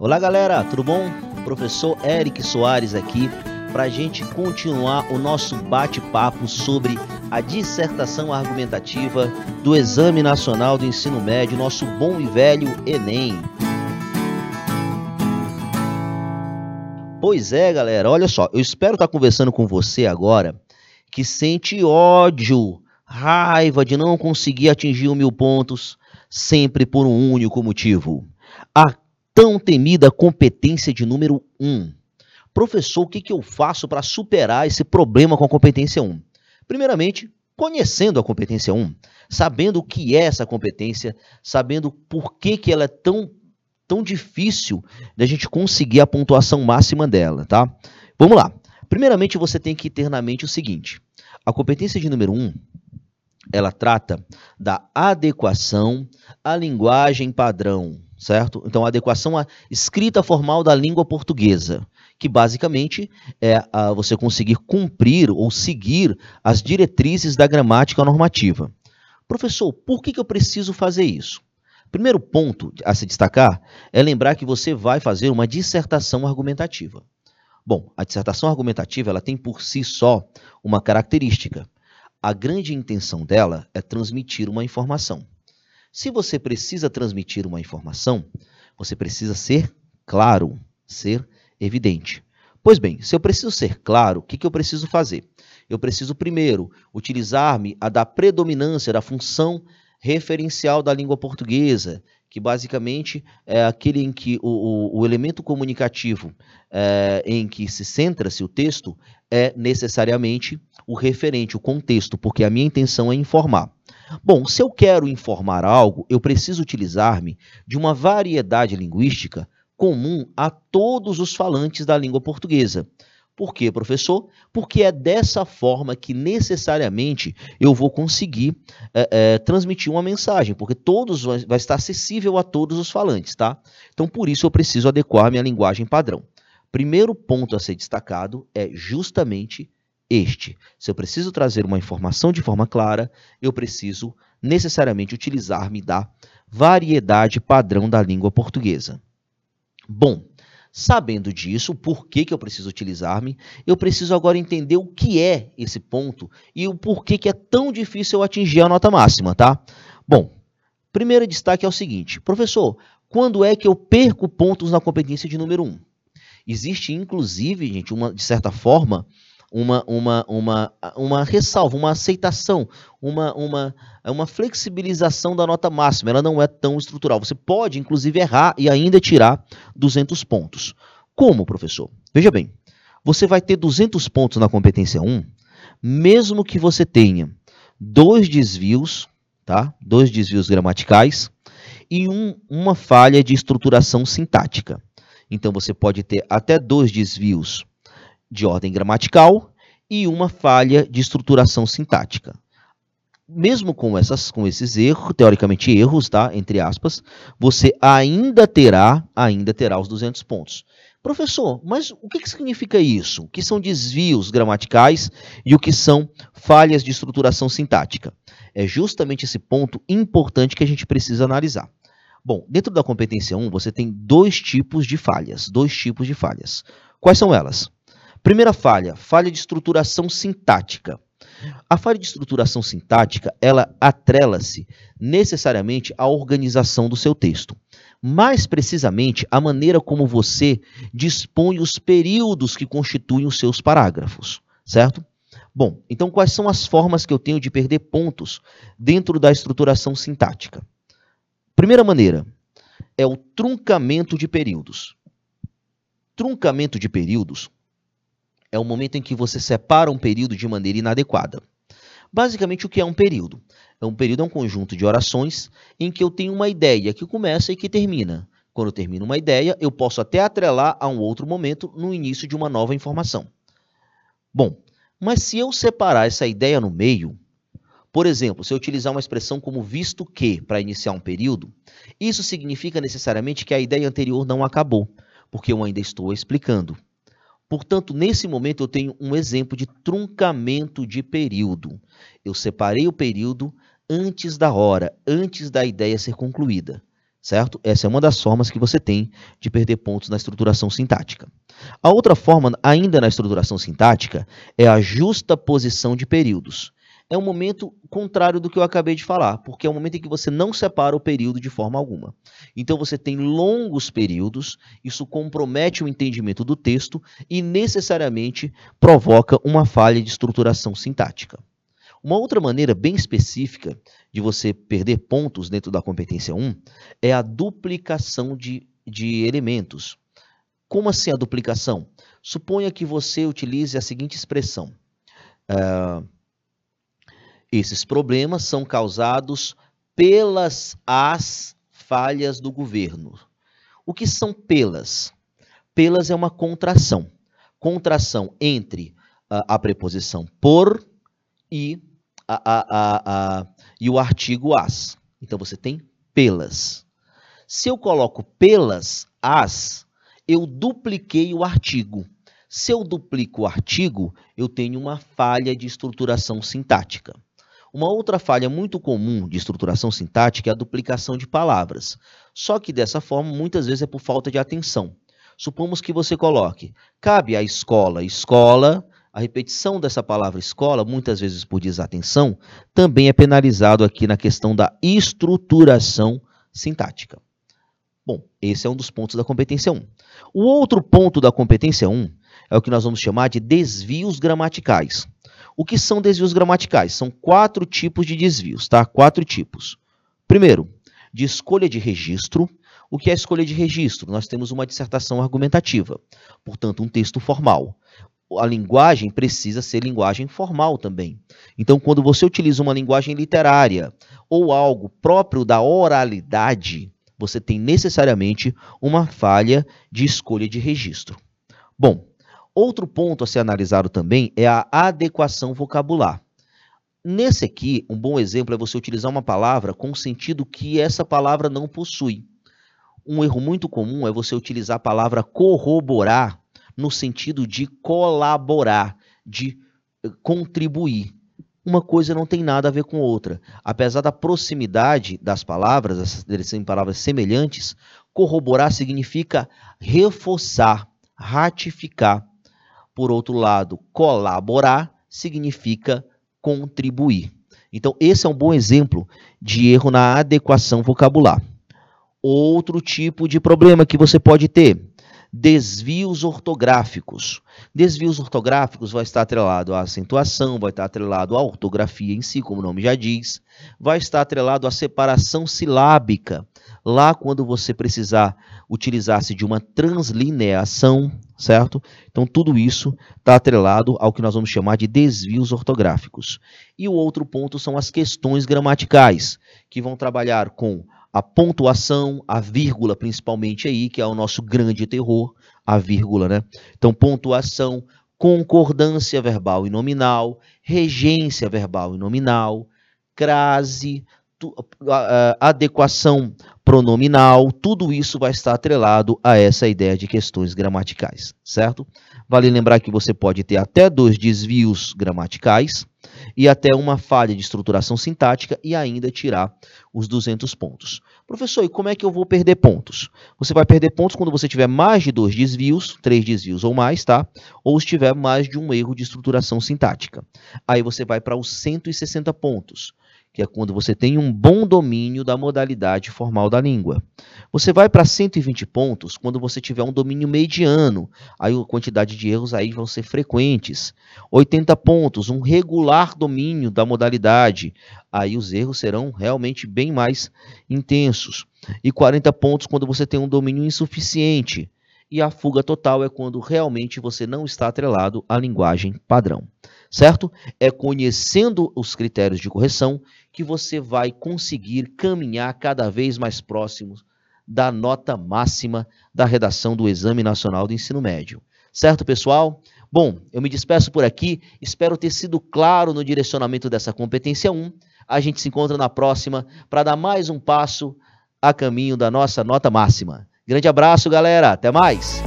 Olá galera, tudo bom? Professor Eric Soares aqui para a gente continuar o nosso bate-papo sobre a dissertação argumentativa do Exame Nacional do Ensino Médio, nosso bom e velho Enem. Pois é, galera, olha só, eu espero estar conversando com você agora que sente ódio, raiva de não conseguir atingir mil pontos, sempre por um único motivo. Tão temida competência de número 1. Um. Professor, o que, que eu faço para superar esse problema com a competência 1? Um? Primeiramente, conhecendo a competência 1, sabendo o que é essa competência, sabendo por que, que ela é tão, tão difícil da gente conseguir a pontuação máxima dela, tá? Vamos lá. Primeiramente, você tem que ter na mente o seguinte: a competência de número 1 ela trata da adequação à linguagem padrão, certo? Então, a adequação à escrita formal da língua portuguesa, que basicamente é você conseguir cumprir ou seguir as diretrizes da gramática normativa. Professor, por que, que eu preciso fazer isso? Primeiro ponto a se destacar é lembrar que você vai fazer uma dissertação argumentativa. Bom, a dissertação argumentativa ela tem por si só uma característica a grande intenção dela é transmitir uma informação. Se você precisa transmitir uma informação, você precisa ser claro, ser evidente. Pois bem, se eu preciso ser claro, o que, que eu preciso fazer? Eu preciso primeiro utilizar-me a da predominância da função referencial da língua portuguesa, que basicamente é aquele em que o, o, o elemento comunicativo é, em que se centra-se o texto é necessariamente o referente, o contexto, porque a minha intenção é informar. Bom, se eu quero informar algo, eu preciso utilizar-me de uma variedade linguística comum a todos os falantes da língua portuguesa. Por quê, professor? Porque é dessa forma que necessariamente eu vou conseguir é, é, transmitir uma mensagem, porque todos vai, vai estar acessível a todos os falantes, tá? Então, por isso eu preciso adequar minha linguagem padrão. Primeiro ponto a ser destacado é justamente este. Se eu preciso trazer uma informação de forma clara, eu preciso necessariamente utilizar-me da variedade padrão da língua portuguesa. Bom, Sabendo disso, por que, que eu preciso utilizar-me, eu preciso agora entender o que é esse ponto e o porquê que é tão difícil eu atingir a nota máxima, tá? Bom, primeiro destaque é o seguinte, professor, quando é que eu perco pontos na competência de número 1? Um? Existe, inclusive, gente, uma, de certa forma, uma, uma, uma, uma ressalva, uma aceitação, uma, uma, uma flexibilização da nota máxima. Ela não é tão estrutural. Você pode, inclusive, errar e ainda tirar 200 pontos. Como, professor? Veja bem, você vai ter 200 pontos na competência 1, mesmo que você tenha dois desvios, tá? dois desvios gramaticais e um, uma falha de estruturação sintática. Então, você pode ter até dois desvios de ordem gramatical e uma falha de estruturação sintática. Mesmo com, essas, com esses erros, teoricamente erros, tá? entre aspas, você ainda terá, ainda terá os 200 pontos. Professor, mas o que, que significa isso? O que são desvios gramaticais e o que são falhas de estruturação sintática? É justamente esse ponto importante que a gente precisa analisar. Bom, dentro da competência 1, você tem dois tipos de falhas. Dois tipos de falhas. Quais são elas? Primeira falha, falha de estruturação sintática. A falha de estruturação sintática, ela atrela-se necessariamente à organização do seu texto. Mais precisamente, a maneira como você dispõe os períodos que constituem os seus parágrafos, certo? Bom, então quais são as formas que eu tenho de perder pontos dentro da estruturação sintática? Primeira maneira é o truncamento de períodos. Truncamento de períodos é o momento em que você separa um período de maneira inadequada. Basicamente, o que é um período? É um período é um conjunto de orações em que eu tenho uma ideia que começa e que termina. Quando eu termino uma ideia, eu posso até atrelar a um outro momento no início de uma nova informação. Bom, mas se eu separar essa ideia no meio, por exemplo, se eu utilizar uma expressão como visto que para iniciar um período, isso significa necessariamente que a ideia anterior não acabou, porque eu ainda estou explicando. Portanto, nesse momento eu tenho um exemplo de truncamento de período. Eu separei o período antes da hora, antes da ideia ser concluída. certo? Essa é uma das formas que você tem de perder pontos na estruturação sintática. A outra forma, ainda na estruturação sintática, é a justa posição de períodos. É um momento contrário do que eu acabei de falar, porque é um momento em que você não separa o período de forma alguma. Então você tem longos períodos, isso compromete o entendimento do texto e necessariamente provoca uma falha de estruturação sintática. Uma outra maneira bem específica de você perder pontos dentro da competência 1 é a duplicação de, de elementos. Como assim a duplicação? Suponha que você utilize a seguinte expressão. Uh, esses problemas são causados pelas as falhas do governo. O que são pelas? Pelas é uma contração. Contração entre uh, a preposição por e, a, a, a, e o artigo as. Então você tem pelas. Se eu coloco pelas as, eu dupliquei o artigo. Se eu duplico o artigo, eu tenho uma falha de estruturação sintática. Uma outra falha muito comum de estruturação sintática é a duplicação de palavras. Só que dessa forma, muitas vezes é por falta de atenção. Supomos que você coloque, cabe à escola, escola, a repetição dessa palavra escola, muitas vezes por desatenção, também é penalizado aqui na questão da estruturação sintática. Bom, esse é um dos pontos da competência 1. O outro ponto da competência 1 é o que nós vamos chamar de desvios gramaticais. O que são desvios gramaticais? São quatro tipos de desvios, tá? Quatro tipos. Primeiro, de escolha de registro. O que é escolha de registro? Nós temos uma dissertação argumentativa, portanto, um texto formal. A linguagem precisa ser linguagem formal também. Então, quando você utiliza uma linguagem literária ou algo próprio da oralidade, você tem necessariamente uma falha de escolha de registro. Bom, outro ponto a ser analisado também é a adequação vocabular. Nesse aqui, um bom exemplo é você utilizar uma palavra com sentido que essa palavra não possui. Um erro muito comum é você utilizar a palavra corroborar no sentido de colaborar, de eh, contribuir uma coisa não tem nada a ver com outra. Apesar da proximidade das palavras, eles serem palavras semelhantes, corroborar significa reforçar, ratificar. Por outro lado, colaborar significa contribuir. Então, esse é um bom exemplo de erro na adequação vocabular. Outro tipo de problema que você pode ter desvios ortográficos. Desvios ortográficos vai estar atrelado à acentuação, vai estar atrelado à ortografia em si, como o nome já diz, vai estar atrelado à separação silábica. Lá quando você precisar utilizar-se de uma translineação, certo? Então tudo isso está atrelado ao que nós vamos chamar de desvios ortográficos. E o outro ponto são as questões gramaticais, que vão trabalhar com a pontuação, a vírgula principalmente aí, que é o nosso grande terror, a vírgula, né? Então, pontuação, concordância verbal e nominal, regência verbal e nominal, crase, adequação pronominal, tudo isso vai estar atrelado a essa ideia de questões gramaticais, certo? Vale lembrar que você pode ter até dois desvios gramaticais, e até uma falha de estruturação sintática e ainda tirar os 200 pontos. Professor, e como é que eu vou perder pontos? Você vai perder pontos quando você tiver mais de dois desvios, três desvios ou mais, tá? Ou se tiver mais de um erro de estruturação sintática. Aí você vai para os 160 pontos que é quando você tem um bom domínio da modalidade formal da língua. Você vai para 120 pontos quando você tiver um domínio mediano, aí a quantidade de erros aí vão ser frequentes. 80 pontos, um regular domínio da modalidade, aí os erros serão realmente bem mais intensos. E 40 pontos quando você tem um domínio insuficiente. E a fuga total é quando realmente você não está atrelado à linguagem padrão certo? É conhecendo os critérios de correção que você vai conseguir caminhar cada vez mais próximo da nota máxima da redação do Exame Nacional do Ensino Médio. Certo, pessoal? Bom, eu me despeço por aqui, espero ter sido claro no direcionamento dessa competência 1. A gente se encontra na próxima para dar mais um passo a caminho da nossa nota máxima. Grande abraço, galera. Até mais.